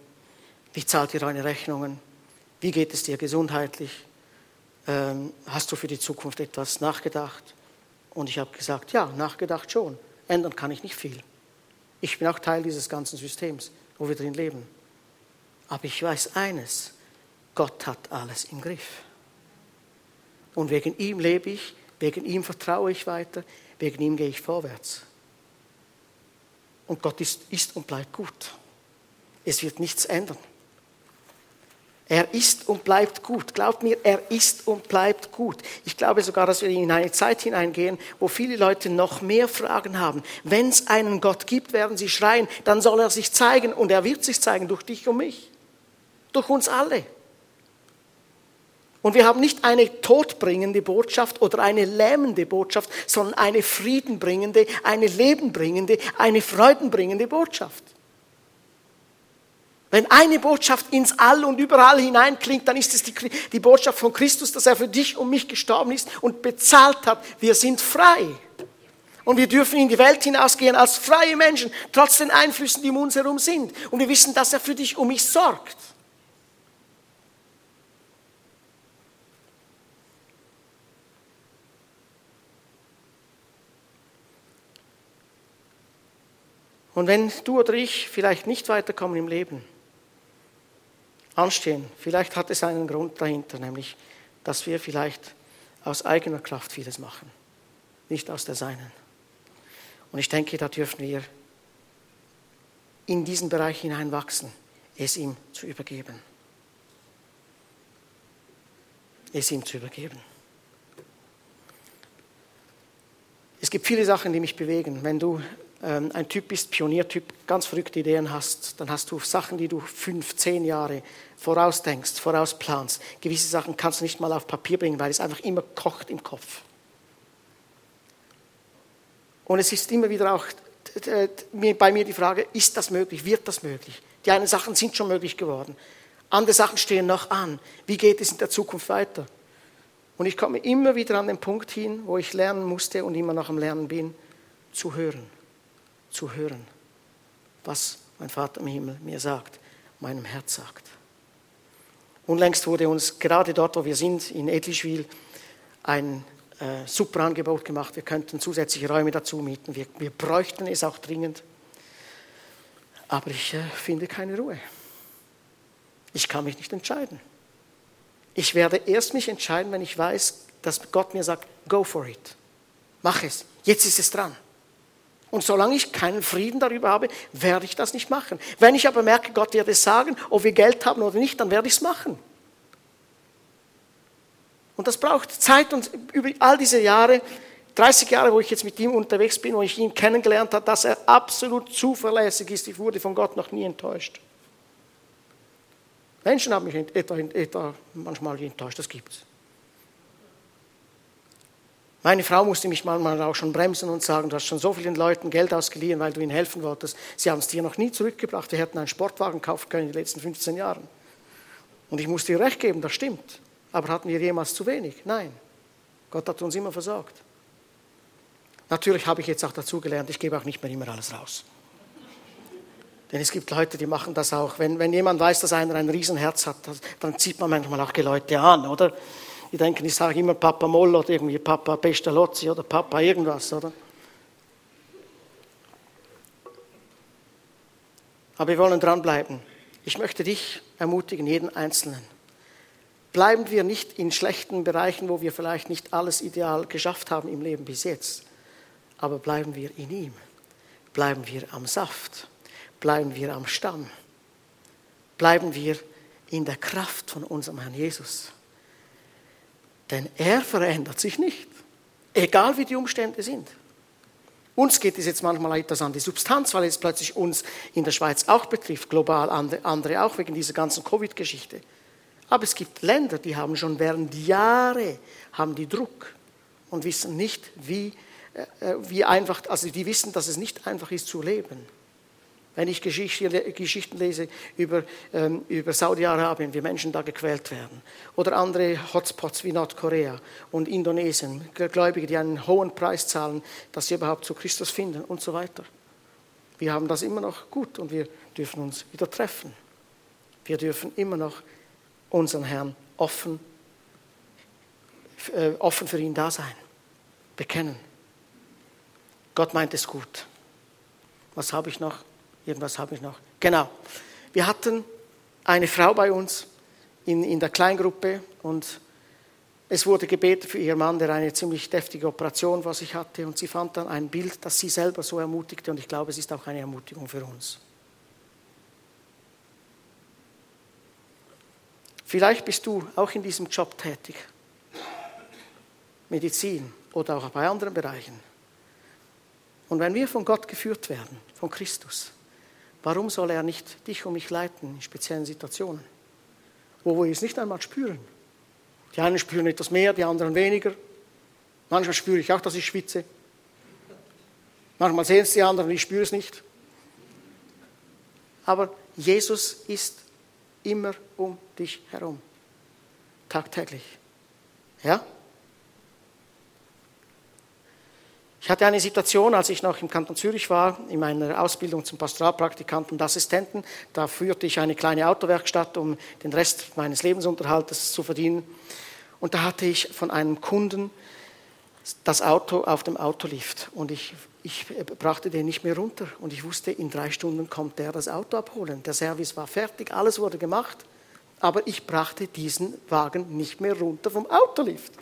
Wie zahlt ihr eure Rechnungen? Wie geht es dir gesundheitlich? Ähm, hast du für die Zukunft etwas nachgedacht? Und ich habe gesagt, ja, nachgedacht schon. Ändern kann ich nicht viel. Ich bin auch Teil dieses ganzen Systems, wo wir drin leben. Aber ich weiß eines, Gott hat alles im Griff. Und wegen ihm lebe ich, wegen ihm vertraue ich weiter, wegen ihm gehe ich vorwärts. Und Gott ist, ist und bleibt gut. Es wird nichts ändern. Er ist und bleibt gut. Glaubt mir, er ist und bleibt gut. Ich glaube sogar, dass wir in eine Zeit hineingehen, wo viele Leute noch mehr Fragen haben. Wenn es einen Gott gibt, werden sie schreien, dann soll er sich zeigen und er wird sich zeigen durch dich und mich. Durch uns alle. Und wir haben nicht eine todbringende Botschaft oder eine lähmende Botschaft, sondern eine friedenbringende, eine lebenbringende, eine freudenbringende Botschaft. Wenn eine Botschaft ins All und überall hineinklingt, dann ist es die, die Botschaft von Christus, dass er für dich und mich gestorben ist und bezahlt hat. Wir sind frei. Und wir dürfen in die Welt hinausgehen als freie Menschen, trotz den Einflüssen, die um uns herum sind. Und wir wissen, dass er für dich und mich sorgt. Und wenn du oder ich vielleicht nicht weiterkommen im Leben, anstehen, vielleicht hat es einen Grund dahinter, nämlich, dass wir vielleicht aus eigener Kraft vieles machen, nicht aus der seinen. Und ich denke, da dürfen wir in diesen Bereich hineinwachsen, es ihm zu übergeben. Es ihm zu übergeben. Es gibt viele Sachen, die mich bewegen. Wenn du ein Typ bist, Pioniertyp, ganz verrückte Ideen hast, dann hast du Sachen, die du fünf, zehn Jahre vorausdenkst, vorausplanst. Gewisse Sachen kannst du nicht mal auf Papier bringen, weil es einfach immer kocht im Kopf. Und es ist immer wieder auch bei mir die Frage, ist das möglich, wird das möglich? Die einen Sachen sind schon möglich geworden, andere Sachen stehen noch an. Wie geht es in der Zukunft weiter? Und ich komme immer wieder an den Punkt hin, wo ich lernen musste und immer noch am Lernen bin, zu hören zu hören, was mein Vater im Himmel mir sagt, meinem Herz sagt. Unlängst wurde uns gerade dort, wo wir sind, in Edlischwil, ein äh, super Angebot gemacht. Wir könnten zusätzliche Räume dazu mieten. Wir, wir bräuchten es auch dringend. Aber ich äh, finde keine Ruhe. Ich kann mich nicht entscheiden. Ich werde erst mich entscheiden, wenn ich weiß, dass Gott mir sagt, go for it. Mach es. Jetzt ist es dran. Und solange ich keinen Frieden darüber habe, werde ich das nicht machen. Wenn ich aber merke, Gott wird es sagen, ob wir Geld haben oder nicht, dann werde ich es machen. Und das braucht Zeit und über all diese Jahre, 30 Jahre, wo ich jetzt mit ihm unterwegs bin, wo ich ihn kennengelernt habe, dass er absolut zuverlässig ist. Ich wurde von Gott noch nie enttäuscht. Menschen haben mich etwa, etwa manchmal enttäuscht, das gibt es. Meine Frau musste mich manchmal auch schon bremsen und sagen, du hast schon so vielen Leuten Geld ausgeliehen, weil du ihnen helfen wolltest. Sie haben es dir noch nie zurückgebracht. Wir hätten einen Sportwagen kaufen können in den letzten 15 Jahren. Und ich musste ihr recht geben, das stimmt. Aber hatten wir jemals zu wenig? Nein. Gott hat uns immer versorgt. Natürlich habe ich jetzt auch dazu gelernt, ich gebe auch nicht mehr immer alles raus. Denn es gibt Leute, die machen das auch. Wenn, wenn jemand weiß, dass einer ein Riesenherz hat, dann zieht man manchmal auch die Leute an, oder? Die denken, ich sage immer Papa Moll oder irgendwie Papa Pestalozzi oder Papa irgendwas, oder? Aber wir wollen dranbleiben. Ich möchte dich ermutigen, jeden Einzelnen. Bleiben wir nicht in schlechten Bereichen, wo wir vielleicht nicht alles ideal geschafft haben im Leben bis jetzt. Aber bleiben wir in ihm. Bleiben wir am Saft. Bleiben wir am Stamm. Bleiben wir in der Kraft von unserem Herrn Jesus. Denn er verändert sich nicht, egal wie die Umstände sind. Uns geht es jetzt manchmal etwas an die Substanz, weil es plötzlich uns in der Schweiz auch betrifft, global andere auch wegen dieser ganzen Covid-Geschichte. Aber es gibt Länder, die haben schon während Jahre haben die Druck und wissen nicht, wie, äh, wie einfach, also die wissen, dass es nicht einfach ist zu leben wenn ich Geschichten lese über, ähm, über Saudi-Arabien, wie Menschen da gequält werden. Oder andere Hotspots wie Nordkorea und Indonesien, Gläubige, die einen hohen Preis zahlen, dass sie überhaupt zu Christus finden und so weiter. Wir haben das immer noch gut und wir dürfen uns wieder treffen. Wir dürfen immer noch unseren Herrn offen, äh, offen für ihn da sein, bekennen. Gott meint es gut. Was habe ich noch? Irgendwas habe ich noch. Genau. Wir hatten eine Frau bei uns in, in der Kleingruppe und es wurde gebetet für ihren Mann, der eine ziemlich deftige Operation vor sich hatte. Und sie fand dann ein Bild, das sie selber so ermutigte. Und ich glaube, es ist auch eine Ermutigung für uns. Vielleicht bist du auch in diesem Job tätig. Medizin oder auch bei anderen Bereichen. Und wenn wir von Gott geführt werden, von Christus, Warum soll er nicht dich und mich leiten in speziellen Situationen, wo wir es nicht einmal spüren? Die einen spüren etwas mehr, die anderen weniger. Manchmal spüre ich auch, dass ich schwitze. Manchmal sehen es die anderen ich spüre es nicht. Aber Jesus ist immer um dich herum. Tagtäglich. Ja? Ich hatte eine Situation, als ich noch im Kanton Zürich war, in meiner Ausbildung zum Pastoralpraktikanten und Assistenten. Da führte ich eine kleine Autowerkstatt, um den Rest meines Lebensunterhaltes zu verdienen. Und da hatte ich von einem Kunden das Auto auf dem Autolift und ich, ich brachte den nicht mehr runter. Und ich wusste, in drei Stunden kommt der das Auto abholen. Der Service war fertig, alles wurde gemacht, aber ich brachte diesen Wagen nicht mehr runter vom Autolift.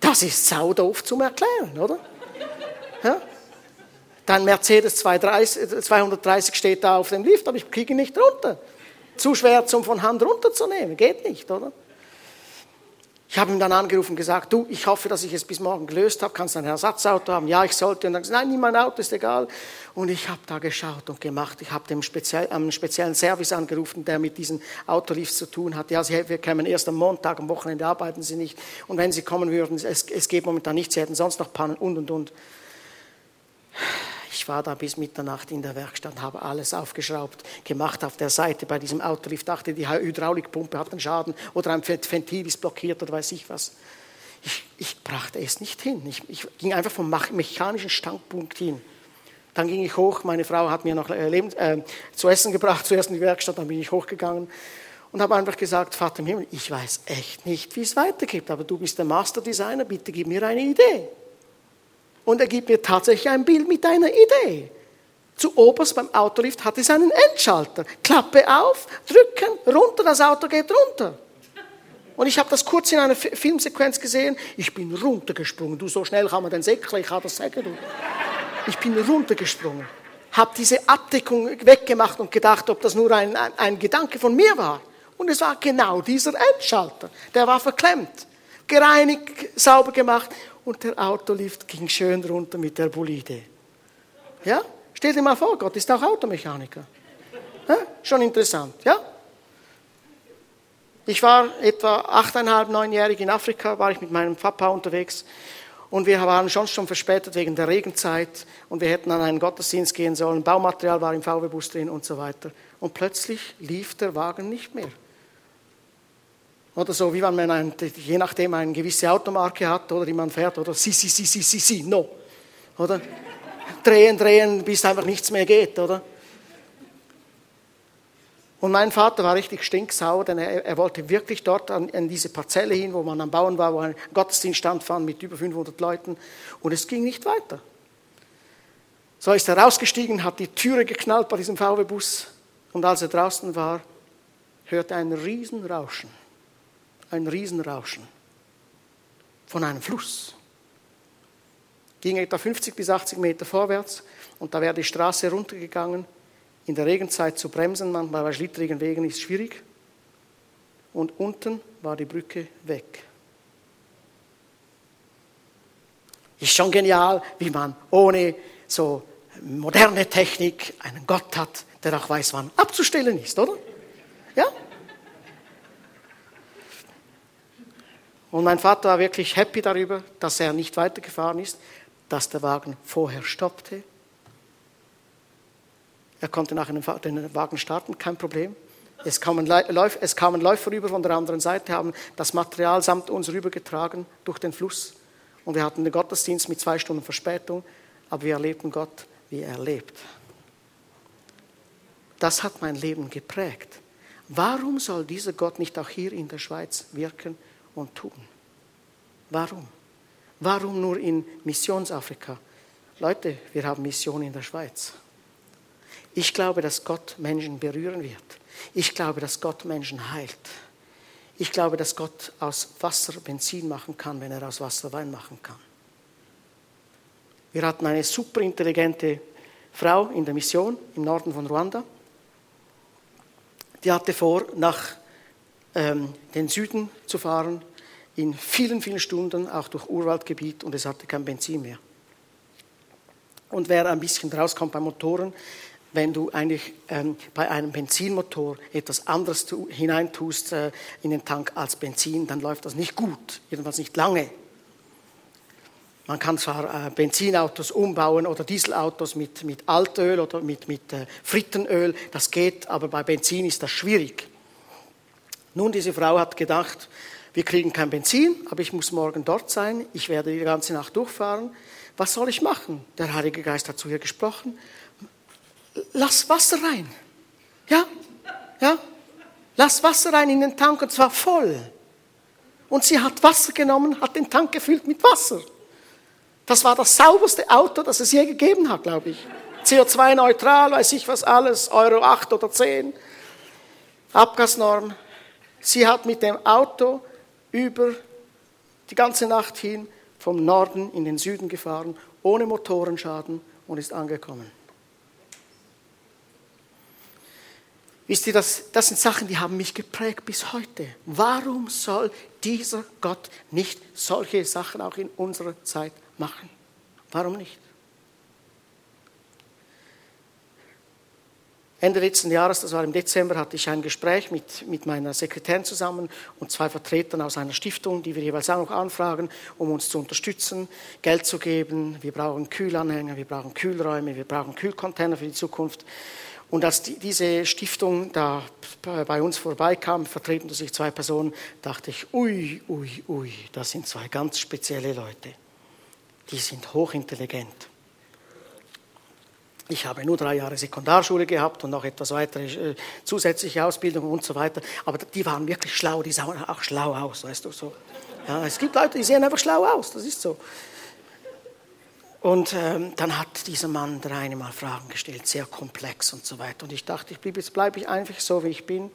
Das ist sau doof zum Erklären, oder? Ja? Dein Mercedes 230 steht da auf dem Lift, aber ich kriege ihn nicht runter. Zu schwer, zum von Hand runterzunehmen. Geht nicht, oder? Ich habe ihm dann angerufen und gesagt, du, ich hoffe, dass ich es bis morgen gelöst habe. Kannst du ein Ersatzauto haben? Ja, ich sollte. Und dann gesagt, nein, nimm mein Auto, ist egal. Und ich habe da geschaut und gemacht. Ich habe speziell, einen speziellen Service angerufen, der mit diesen Autolifts zu tun hat. Ja, sie, wir kämen erst am Montag, am Wochenende arbeiten sie nicht. Und wenn sie kommen würden, es, es geht momentan nichts, sie hätten sonst noch Pannen und, und, und. Ich war da bis Mitternacht in der Werkstatt, habe alles aufgeschraubt, gemacht auf der Seite bei diesem Autolift, dachte, die Hydraulikpumpe hat einen Schaden oder ein Ventil ist blockiert oder weiß ich was. Ich, ich brachte es nicht hin. Ich, ich, ging einfach vom mechanischen Standpunkt hin. Dann ging ich hoch, meine Frau hat mir noch äh, Leben, äh, zu essen gebracht, zuerst in die Werkstatt, dann bin ich hochgegangen und habe einfach gesagt, Vater im Himmel, ich weiß echt nicht, wie es weitergeht, aber du bist der Masterdesigner, bitte gib mir eine Idee. Und er gibt mir tatsächlich ein Bild mit einer Idee. Zu oberst beim Autolift hat es einen Endschalter. Klappe auf, drücken, runter, das Auto geht runter. Und ich habe das kurz in einer Filmsequenz gesehen. Ich bin runtergesprungen. Du, so schnell kann man den Säckchen, ich habe das sagen. Du. Ich bin runtergesprungen. Habe diese Abdeckung weggemacht und gedacht, ob das nur ein, ein, ein Gedanke von mir war. Und es war genau dieser Endschalter. Der war verklemmt. Gereinigt, sauber gemacht und der Autolift ging schön runter mit der Bolide. Ja? Stell dir mal vor, Gott ist auch Automechaniker. Ja? Schon interessant, ja? Ich war etwa achteinhalb, neunjährig in Afrika, war ich mit meinem Papa unterwegs und wir waren schon schon verspätet wegen der Regenzeit und wir hätten an einen Gottesdienst gehen sollen. Baumaterial war im VW-Bus drin und so weiter. Und plötzlich lief der Wagen nicht mehr. Oder so, wie wenn man ein, je nachdem eine gewisse Automarke hat oder die man fährt, oder si, si, si, si, si, si, no. Oder? Drehen, drehen, bis einfach nichts mehr geht, oder? Und mein Vater war richtig stinksauer, denn er, er wollte wirklich dort an, an, diese Parzelle hin, wo man am Bauen war, wo ein Gottesdienst stattfand mit über 500 Leuten. Und es ging nicht weiter. So ist er rausgestiegen, hat die Türe geknallt bei diesem VW-Bus. Und als er draußen war, hörte er ein Riesenrauschen ein Riesenrauschen von einem Fluss. Ging etwa 50 bis 80 Meter vorwärts und da wäre die Straße runtergegangen. In der Regenzeit zu bremsen, manchmal bei schlittrigen Wegen ist schwierig. Und unten war die Brücke weg. Ist schon genial, wie man ohne so moderne Technik einen Gott hat, der auch weiß, wann abzustellen ist, oder? Ja? Und mein Vater war wirklich happy darüber, dass er nicht weitergefahren ist, dass der Wagen vorher stoppte. Er konnte nachher den Wagen starten, kein Problem. Es kamen, Läufer, es kamen Läufer rüber von der anderen Seite, haben das Material samt uns rübergetragen durch den Fluss. Und wir hatten den Gottesdienst mit zwei Stunden Verspätung, aber wir erlebten Gott, wie er lebt. Das hat mein Leben geprägt. Warum soll dieser Gott nicht auch hier in der Schweiz wirken? Und tun. Warum? Warum nur in Missionsafrika? Leute, wir haben Mission in der Schweiz. Ich glaube, dass Gott Menschen berühren wird. Ich glaube, dass Gott Menschen heilt. Ich glaube, dass Gott aus Wasser Benzin machen kann, wenn er aus Wasser Wein machen kann. Wir hatten eine super intelligente Frau in der Mission im Norden von Ruanda. Die hatte vor, nach ähm, den Süden zu fahren, in vielen, vielen Stunden, auch durch Urwaldgebiet, und es hatte kein Benzin mehr. Und wer ein bisschen rauskommt bei Motoren, wenn du eigentlich ähm, bei einem Benzinmotor etwas anderes tu, hineintust äh, in den Tank als Benzin, dann läuft das nicht gut, jedenfalls nicht lange. Man kann zwar äh, Benzinautos umbauen oder Dieselautos mit, mit Altöl oder mit, mit äh, Frittenöl, das geht, aber bei Benzin ist das schwierig. Nun, diese Frau hat gedacht, wir kriegen kein Benzin, aber ich muss morgen dort sein, ich werde die ganze Nacht durchfahren. Was soll ich machen? Der Heilige Geist hat zu ihr gesprochen. Lass Wasser rein. Ja? Ja? Lass Wasser rein in den Tank und zwar voll. Und sie hat Wasser genommen, hat den Tank gefüllt mit Wasser. Das war das sauberste Auto, das es je gegeben hat, glaube ich. CO2-neutral, weiß ich was alles, Euro 8 oder 10. Abgasnorm, Sie hat mit dem Auto über die ganze Nacht hin vom Norden in den Süden gefahren, ohne Motorenschaden und ist angekommen. Wisst ihr, das, das sind Sachen, die haben mich geprägt bis heute. Warum soll dieser Gott nicht solche Sachen auch in unserer Zeit machen? Warum nicht? Ende letzten Jahres, das war im Dezember, hatte ich ein Gespräch mit, mit meiner Sekretärin zusammen und zwei Vertretern aus einer Stiftung, die wir jeweils auch noch anfragen, um uns zu unterstützen, Geld zu geben. Wir brauchen Kühlanhänger, wir brauchen Kühlräume, wir brauchen Kühlcontainer für die Zukunft. Und als die, diese Stiftung da bei uns vorbeikam, vertreten sich zwei Personen, dachte ich, ui, ui, ui, das sind zwei ganz spezielle Leute. Die sind hochintelligent. Ich habe nur drei Jahre Sekundarschule gehabt und noch etwas weitere äh, zusätzliche Ausbildung und so weiter. Aber die waren wirklich schlau, die sahen auch schlau aus, weißt du so. Ja, es gibt Leute, die sehen einfach schlau aus, das ist so. Und ähm, dann hat dieser Mann drei Mal Fragen gestellt, sehr komplex und so weiter. Und ich dachte, ich bleib, jetzt bleibe ich einfach so, wie ich bin.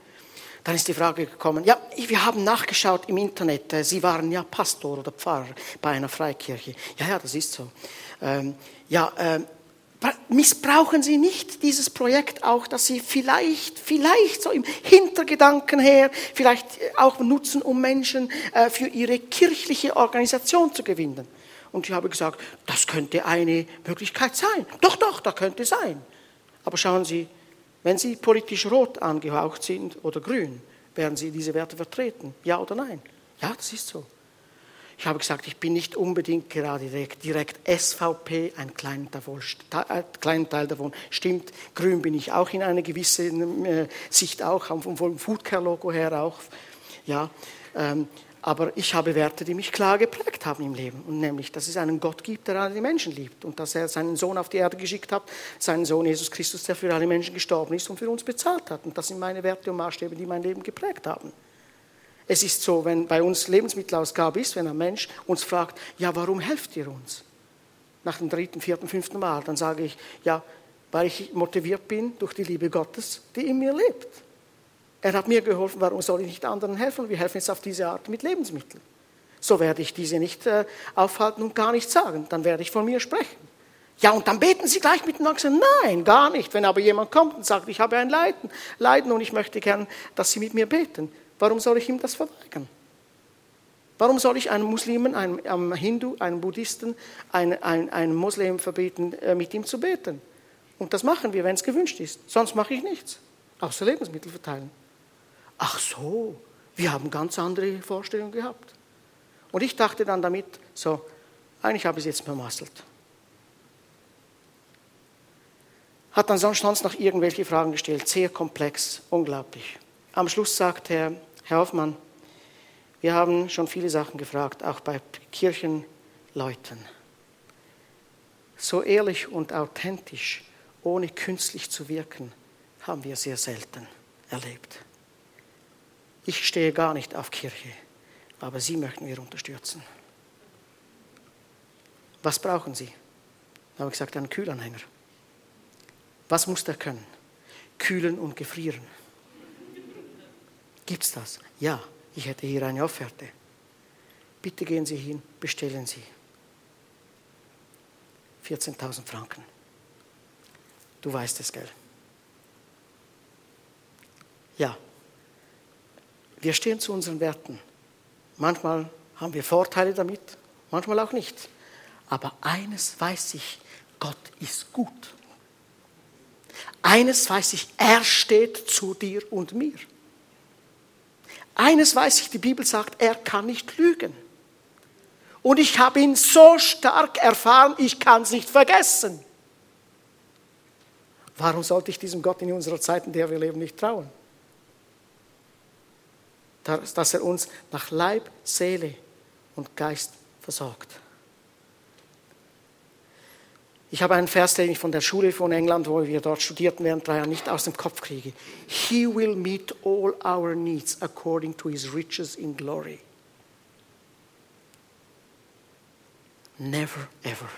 Dann ist die Frage gekommen, ja, wir haben nachgeschaut im Internet, äh, Sie waren ja Pastor oder Pfarrer bei einer Freikirche. Ja, ja, das ist so. Ähm, ja, ähm, missbrauchen Sie nicht dieses Projekt auch, dass Sie vielleicht, vielleicht so im Hintergedanken her, vielleicht auch nutzen, um Menschen äh, für Ihre kirchliche Organisation zu gewinnen. Und ich habe gesagt, das könnte eine Möglichkeit sein. Doch, doch, da könnte sein. Aber schauen Sie, wenn Sie politisch rot angehaucht sind oder grün, werden Sie diese Werte vertreten? Ja oder nein? Ja, das ist so. Ich habe gesagt, ich bin nicht unbedingt gerade direkt, direkt SVP, ein kleiner, davon, ein kleiner, Teil davon stimmt. Grün bin ich auch in einer gewissen äh, Sicht auch, vom, vom Foodcare-Logo her auch. Ja, ähm, aber ich habe Werte, die mich klar geprägt haben im Leben. Und nämlich, dass es einen Gott gibt, der alle Menschen liebt. Und dass er seinen Sohn auf die Erde geschickt hat, seinen Sohn Jesus Christus, der für alle Menschen gestorben ist und für uns bezahlt hat. Und das sind meine Werte und Maßstäbe, die mein Leben geprägt haben. Es ist so, wenn bei uns Lebensmittelausgabe ist, wenn ein Mensch uns fragt, ja, warum helft ihr uns? Nach dem dritten, vierten, fünften Mal, dann sage ich, ja, weil ich motiviert bin durch die Liebe Gottes, die in mir lebt. Er hat mir geholfen, warum soll ich nicht anderen helfen? Wir helfen jetzt auf diese Art mit Lebensmitteln. So werde ich diese nicht äh, aufhalten und gar nicht sagen. Dann werde ich von mir sprechen. Ja, und dann beten Sie gleich miteinander. Nein, gar nicht. Wenn aber jemand kommt und sagt, ich habe ein Leiden, Leiden und ich möchte gern, dass Sie mit mir beten, Warum soll ich ihm das verweigern? Warum soll ich einem Muslimen, einem, einem Hindu, einem Buddhisten, einem, einem, einem Muslim verbieten, äh, mit ihm zu beten? Und das machen wir, wenn es gewünscht ist. Sonst mache ich nichts, außer Lebensmittel verteilen. Ach so, wir haben ganz andere Vorstellungen gehabt. Und ich dachte dann damit, so, eigentlich habe ich es jetzt vermasselt. Hat dann sonst noch irgendwelche Fragen gestellt, sehr komplex, unglaublich. Am Schluss sagt er, Herr Hoffmann, wir haben schon viele Sachen gefragt, auch bei Kirchenleuten. So ehrlich und authentisch, ohne künstlich zu wirken, haben wir sehr selten erlebt. Ich stehe gar nicht auf Kirche, aber Sie möchten wir unterstützen. Was brauchen Sie? Da habe ich gesagt, einen Kühlanhänger. Was muss der können? Kühlen und gefrieren. Gibt es das? Ja, ich hätte hier eine Offerte. Bitte gehen Sie hin, bestellen Sie. 14.000 Franken. Du weißt es, gell? Ja, wir stehen zu unseren Werten. Manchmal haben wir Vorteile damit, manchmal auch nicht. Aber eines weiß ich, Gott ist gut. Eines weiß ich, er steht zu dir und mir. Eines weiß ich, die Bibel sagt, er kann nicht lügen. Und ich habe ihn so stark erfahren, ich kann es nicht vergessen. Warum sollte ich diesem Gott in unserer Zeit, in der wir leben, nicht trauen? Dass er uns nach Leib, Seele und Geist versorgt. Ich habe einen Vers, den ich von der Schule von England, wo wir dort studierten während drei Jahren, nicht aus dem Kopf kriege. He will meet all our needs according to his riches in glory. Never ever.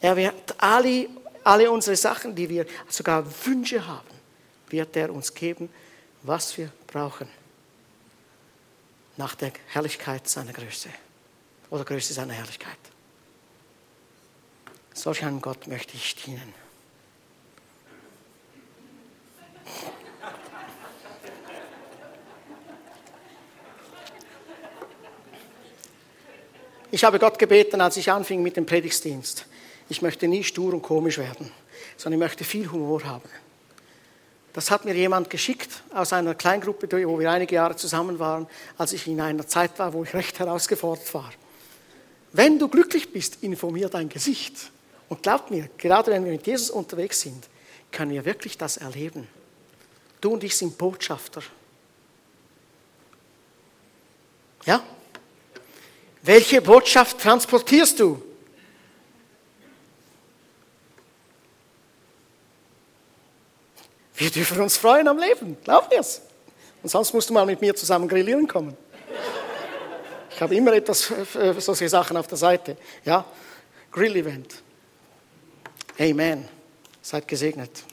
Er wird alle, alle unsere Sachen, die wir sogar Wünsche haben, wird er uns geben, was wir brauchen. Nach der Herrlichkeit seiner Größe. Oder Größe seiner Herrlichkeit. Solch einem Gott möchte ich dienen. Ich habe Gott gebeten, als ich anfing mit dem Predigtdienst. Ich möchte nie stur und komisch werden, sondern ich möchte viel Humor haben. Das hat mir jemand geschickt aus einer Kleingruppe, wo wir einige Jahre zusammen waren, als ich in einer Zeit war, wo ich recht herausgefordert war. Wenn du glücklich bist, informier dein Gesicht. Und glaub mir, gerade wenn wir mit Jesus unterwegs sind, können wir wirklich das erleben. Du und ich sind Botschafter. Ja? Welche Botschaft transportierst du? Wir dürfen uns freuen am Leben, glaub mir's. Und sonst musst du mal mit mir zusammen grillieren kommen. Ich habe immer etwas, solche Sachen auf der Seite. Ja, Grill-Event. Amen. Seid gesegnet.